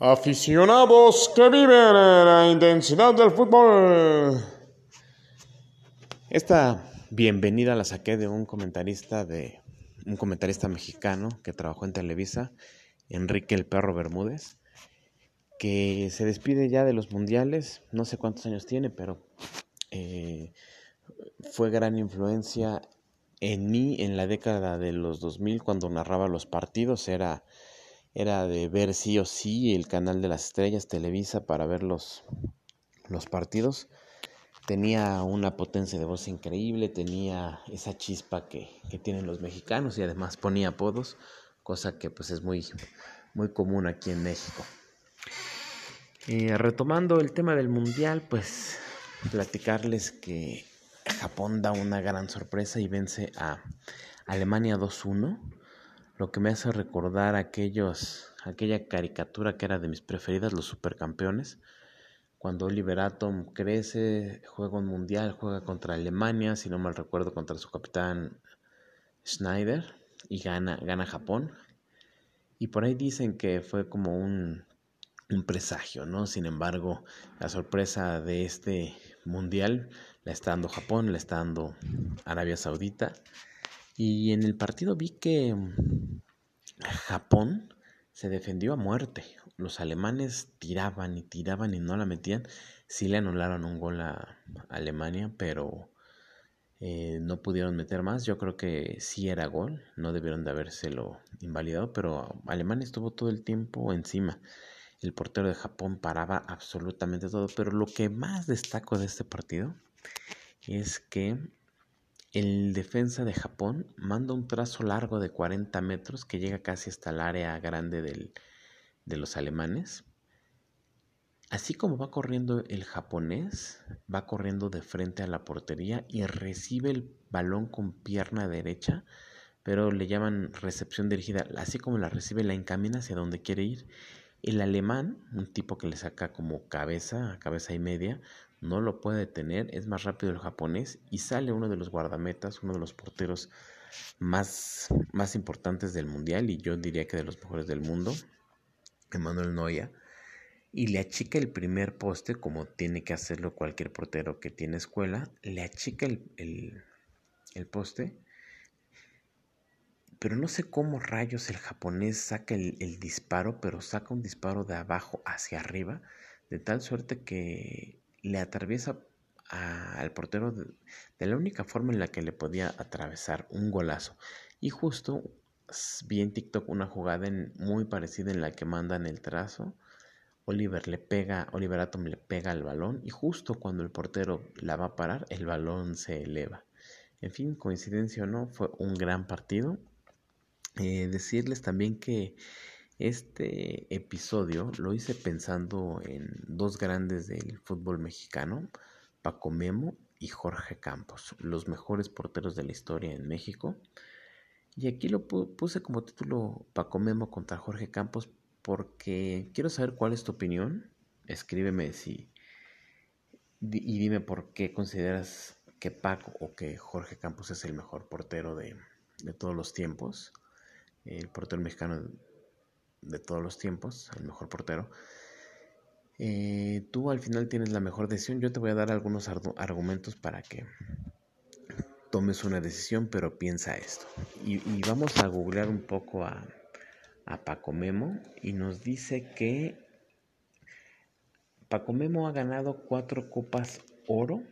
Aficionados que viven en la intensidad del fútbol. Esta bienvenida la saqué de un comentarista de un comentarista mexicano que trabajó en Televisa, Enrique el Perro Bermúdez, que se despide ya de los mundiales, no sé cuántos años tiene, pero eh, fue gran influencia en mí en la década de los 2000 cuando narraba los partidos, era era de ver sí o sí el canal de las estrellas, Televisa, para ver los, los partidos. Tenía una potencia de voz increíble, tenía esa chispa que, que tienen los mexicanos y además ponía apodos, cosa que pues es muy, muy común aquí en México. Eh, retomando el tema del mundial, pues platicarles que Japón da una gran sorpresa y vence a Alemania 2-1 lo que me hace recordar aquellos, aquella caricatura que era de mis preferidas, los supercampeones, cuando Oliver Atom crece, juega un mundial, juega contra Alemania, si no mal recuerdo, contra su capitán Schneider, y gana, gana Japón. Y por ahí dicen que fue como un, un presagio, ¿no? Sin embargo, la sorpresa de este mundial la está dando Japón, la está dando Arabia Saudita. Y en el partido vi que Japón se defendió a muerte. Los alemanes tiraban y tiraban y no la metían. Sí le anularon un gol a Alemania, pero eh, no pudieron meter más. Yo creo que sí era gol. No debieron de habérselo invalidado, pero Alemania estuvo todo el tiempo encima. El portero de Japón paraba absolutamente todo. Pero lo que más destaco de este partido es que el defensa de Japón manda un trazo largo de 40 metros que llega casi hasta el área grande de los alemanes. Así como va corriendo el japonés, va corriendo de frente a la portería y recibe el balón con pierna derecha, pero le llaman recepción dirigida. Así como la recibe, la encamina hacia donde quiere ir. El alemán, un tipo que le saca como cabeza, cabeza y media, no lo puede detener, es más rápido el japonés y sale uno de los guardametas, uno de los porteros más, más importantes del mundial y yo diría que de los mejores del mundo, Emmanuel Noya, y le achica el primer poste como tiene que hacerlo cualquier portero que tiene escuela, le achica el, el poste pero no sé cómo rayos el japonés saca el, el, disparo, pero saca un disparo de abajo hacia arriba, de tal suerte que le atraviesa al portero de, la única forma en la que le podía atravesar un golazo. Y justo vi en TikTok una jugada muy parecida en la que mandan el trazo. Oliver le pega, Oliver Atom le pega al balón y justo cuando el portero la va a parar, el balón se eleva. En fin, coincidencia o no, fue un gran partido. Eh, decirles también que este episodio lo hice pensando en dos grandes del fútbol mexicano, Paco Memo y Jorge Campos, los mejores porteros de la historia en México. Y aquí lo puse como título Paco Memo contra Jorge Campos porque quiero saber cuál es tu opinión. Escríbeme si y dime por qué consideras que Paco o que Jorge Campos es el mejor portero de, de todos los tiempos, el portero mexicano de todos los tiempos, el mejor portero. Eh, tú al final tienes la mejor decisión. Yo te voy a dar algunos argumentos para que tomes una decisión, pero piensa esto. Y, vamos a googlear un poco a, a Paco Memo y nos dice que Paco Memo ha ganado cuatro copas oro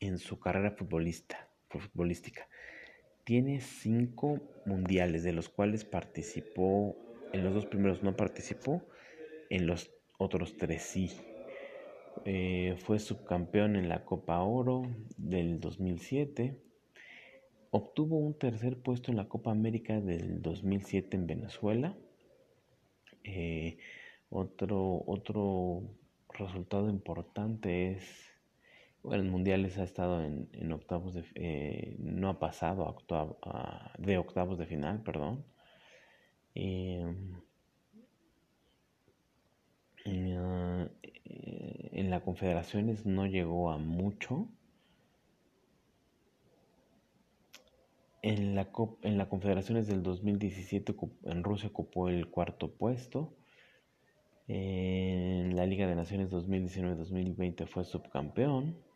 en su carrera futbolista, futbolística. Tiene cinco mundiales, de los cuales participó, en los dos primeros no participó, en los otros tres sí. Eh, fue subcampeón en la Copa Oro del 2007. Obtuvo un tercer puesto en la Copa América del 2007 en Venezuela. Eh, otro, otro resultado importante es bueno, en mundiales ha estado en, octavos de... Eh, no ha pasado a de octavos de final, perdón. Em, eh, en la Confederaciones no llegó a mucho. En la, en la Confederaciones del 2017 en Rusia ocupó el cuarto puesto. En la Liga de Naciones 2019-2020 fue subcampeón.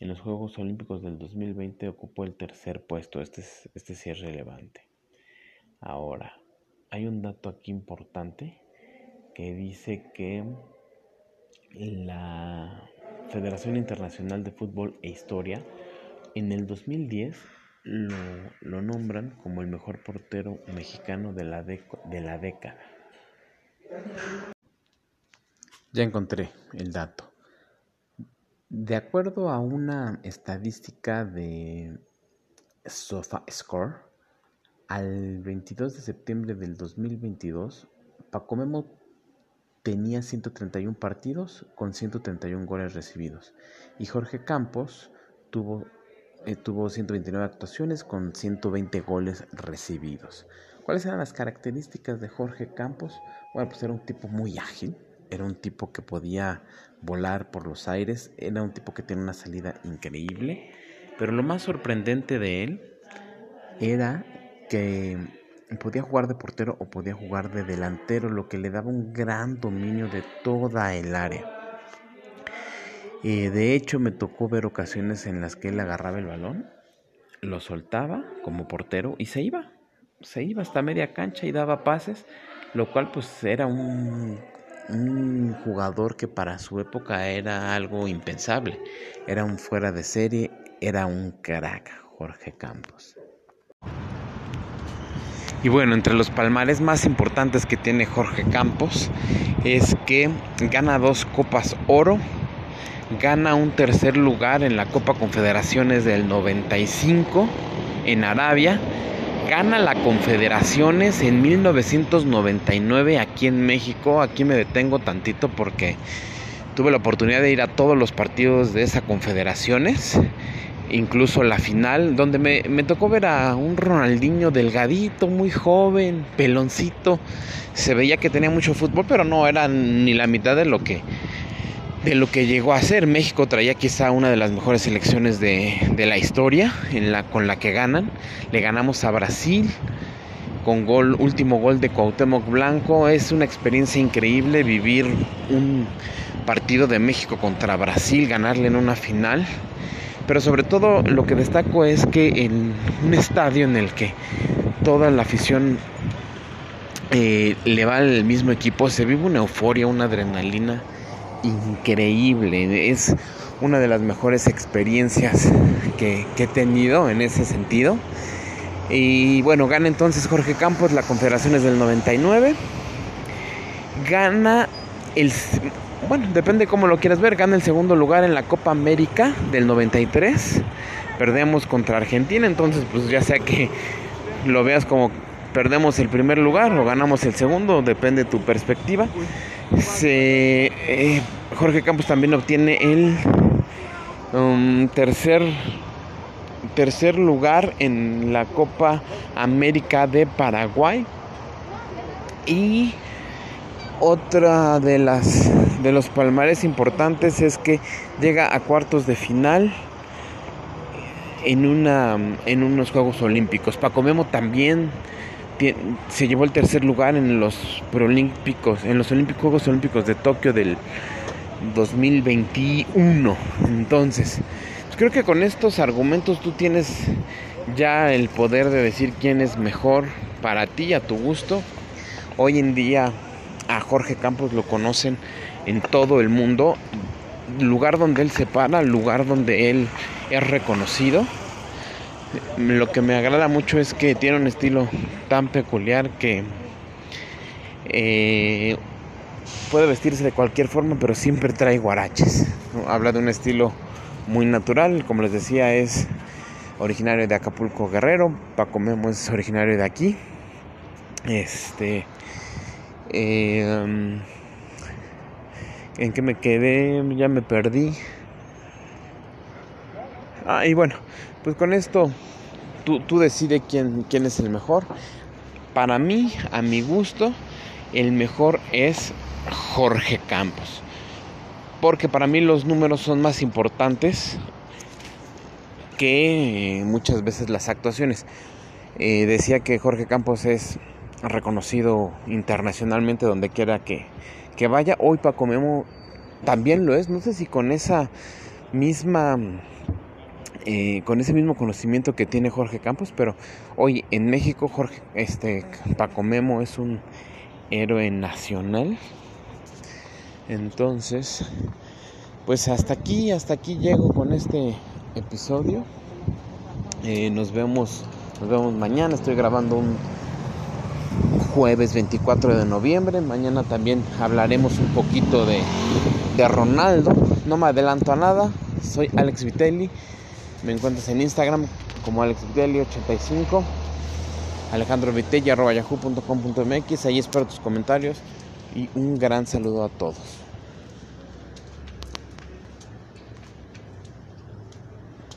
En los Juegos Olímpicos del 2020 ocupó el tercer puesto. Este, este sí es relevante. Ahora, hay un dato aquí importante que dice que la Federación Internacional de Fútbol e Historia en el 2010 lo, lo nombran como el mejor portero mexicano de la, de la década. Ya encontré el dato. De acuerdo a una estadística de SofaScore, al 22 de septiembre del 2022, Paco Memo tenía 131 partidos con 131 goles recibidos y Jorge Campos tuvo, eh, tuvo 129 actuaciones con 120 goles recibidos. ¿Cuáles eran las características de Jorge Campos? Bueno, pues era un tipo muy ágil, era un tipo que podía volar por los aires, era un tipo que tenía una salida increíble, pero lo más sorprendente de él era que podía jugar de portero o podía jugar de delantero, lo que le daba un gran dominio de toda el área. de hecho, me tocó ver ocasiones en las que él agarraba el balón, lo soltaba como portero y se iba. Se iba hasta media cancha y daba pases, lo cual pues era un un jugador que para su época era algo impensable. Era un fuera de serie, era un crack, Jorge Campos. Y bueno, entre los palmares más importantes que tiene Jorge Campos es que gana dos Copas Oro, gana un tercer lugar en la Copa Confederaciones del 95 en Arabia gana la Confederaciones en 1999 aquí en México. Aquí me detengo tantito porque tuve la oportunidad de ir a todos los partidos de esa Confederaciones, incluso la final, donde me, me tocó ver a un Ronaldinho delgadito, muy joven, peloncito. Se veía que tenía mucho fútbol, pero no era ni la mitad de lo que de lo que llegó a ser. México traía quizá una de las mejores selecciones de, la historia con la que ganan. Le ganamos a Brasil con gol, último gol de Cuauhtémoc Blanco. Es una experiencia increíble vivir un partido de México contra Brasil, ganarle en una final. Pero sobre todo lo que destaco es que en un estadio en el que toda la afición eh, le va al mismo equipo, se vive una euforia, una adrenalina increíble. Es una de las mejores experiencias que, he tenido en ese sentido. Y bueno, gana entonces Jorge Campos la Confederaciones del 99. Gana el... Bueno, depende cómo lo quieras ver. Gana el segundo lugar en la Copa América del 93. Perdemos contra Argentina. Entonces, pues ya sea que lo veas como perdemos el primer lugar o ganamos el segundo, depende de tu perspectiva. Eh, Jorge Campos también obtiene el um, tercer, tercer lugar en la Copa América de Paraguay. Y otra de las de los palmares importantes es que llega a cuartos de final en una en unos Juegos Olímpicos. Paco Memo también se llevó el tercer lugar en los Olímpicos, en los Juegos Olímpicos de Tokio del 2021. Entonces, pues creo que con estos argumentos tú tienes ya el poder de decir quién es mejor para ti, a tu gusto. Hoy en día a Jorge Campos lo conocen en todo el mundo, lugar donde él se para, lugar donde él es reconocido lo que me agrada mucho es que tiene un estilo tan peculiar que eh, puede vestirse de cualquier forma, pero siempre trae guaraches. Habla de un estilo muy natural, como les decía, es originario de Acapulco Guerrero. Paco Memo es originario de aquí. Este. Eh, ¿En qué me quedé? Ya me perdí. Ah, y bueno, pues con esto tú, tú decides quién, quién es el mejor. Para mí, a mi gusto, el mejor es Jorge Campos. Porque para mí los números son más importantes que muchas veces las actuaciones. Eh, decía que Jorge Campos es reconocido internacionalmente donde quiera que, que vaya. Hoy Paco Memo también lo es, no sé si con esa misma eh, con ese mismo conocimiento que tiene Jorge Campos, pero hoy en México Jorge, este Paco Memo es un héroe nacional. Entonces, pues hasta aquí, hasta aquí llego con este episodio. Eh, nos vemos, nos vemos mañana. Estoy grabando un jueves 24 de noviembre. Mañana también hablaremos un poquito de, de Ronaldo. No me adelanto a nada. Soy Alex Vitelli. Me encuentras en Instagram como alexvitelli85. Alejandro Vitelli, arroba yahoo.com.mx. Ahí espero tus comentarios. Y un gran saludo a todos.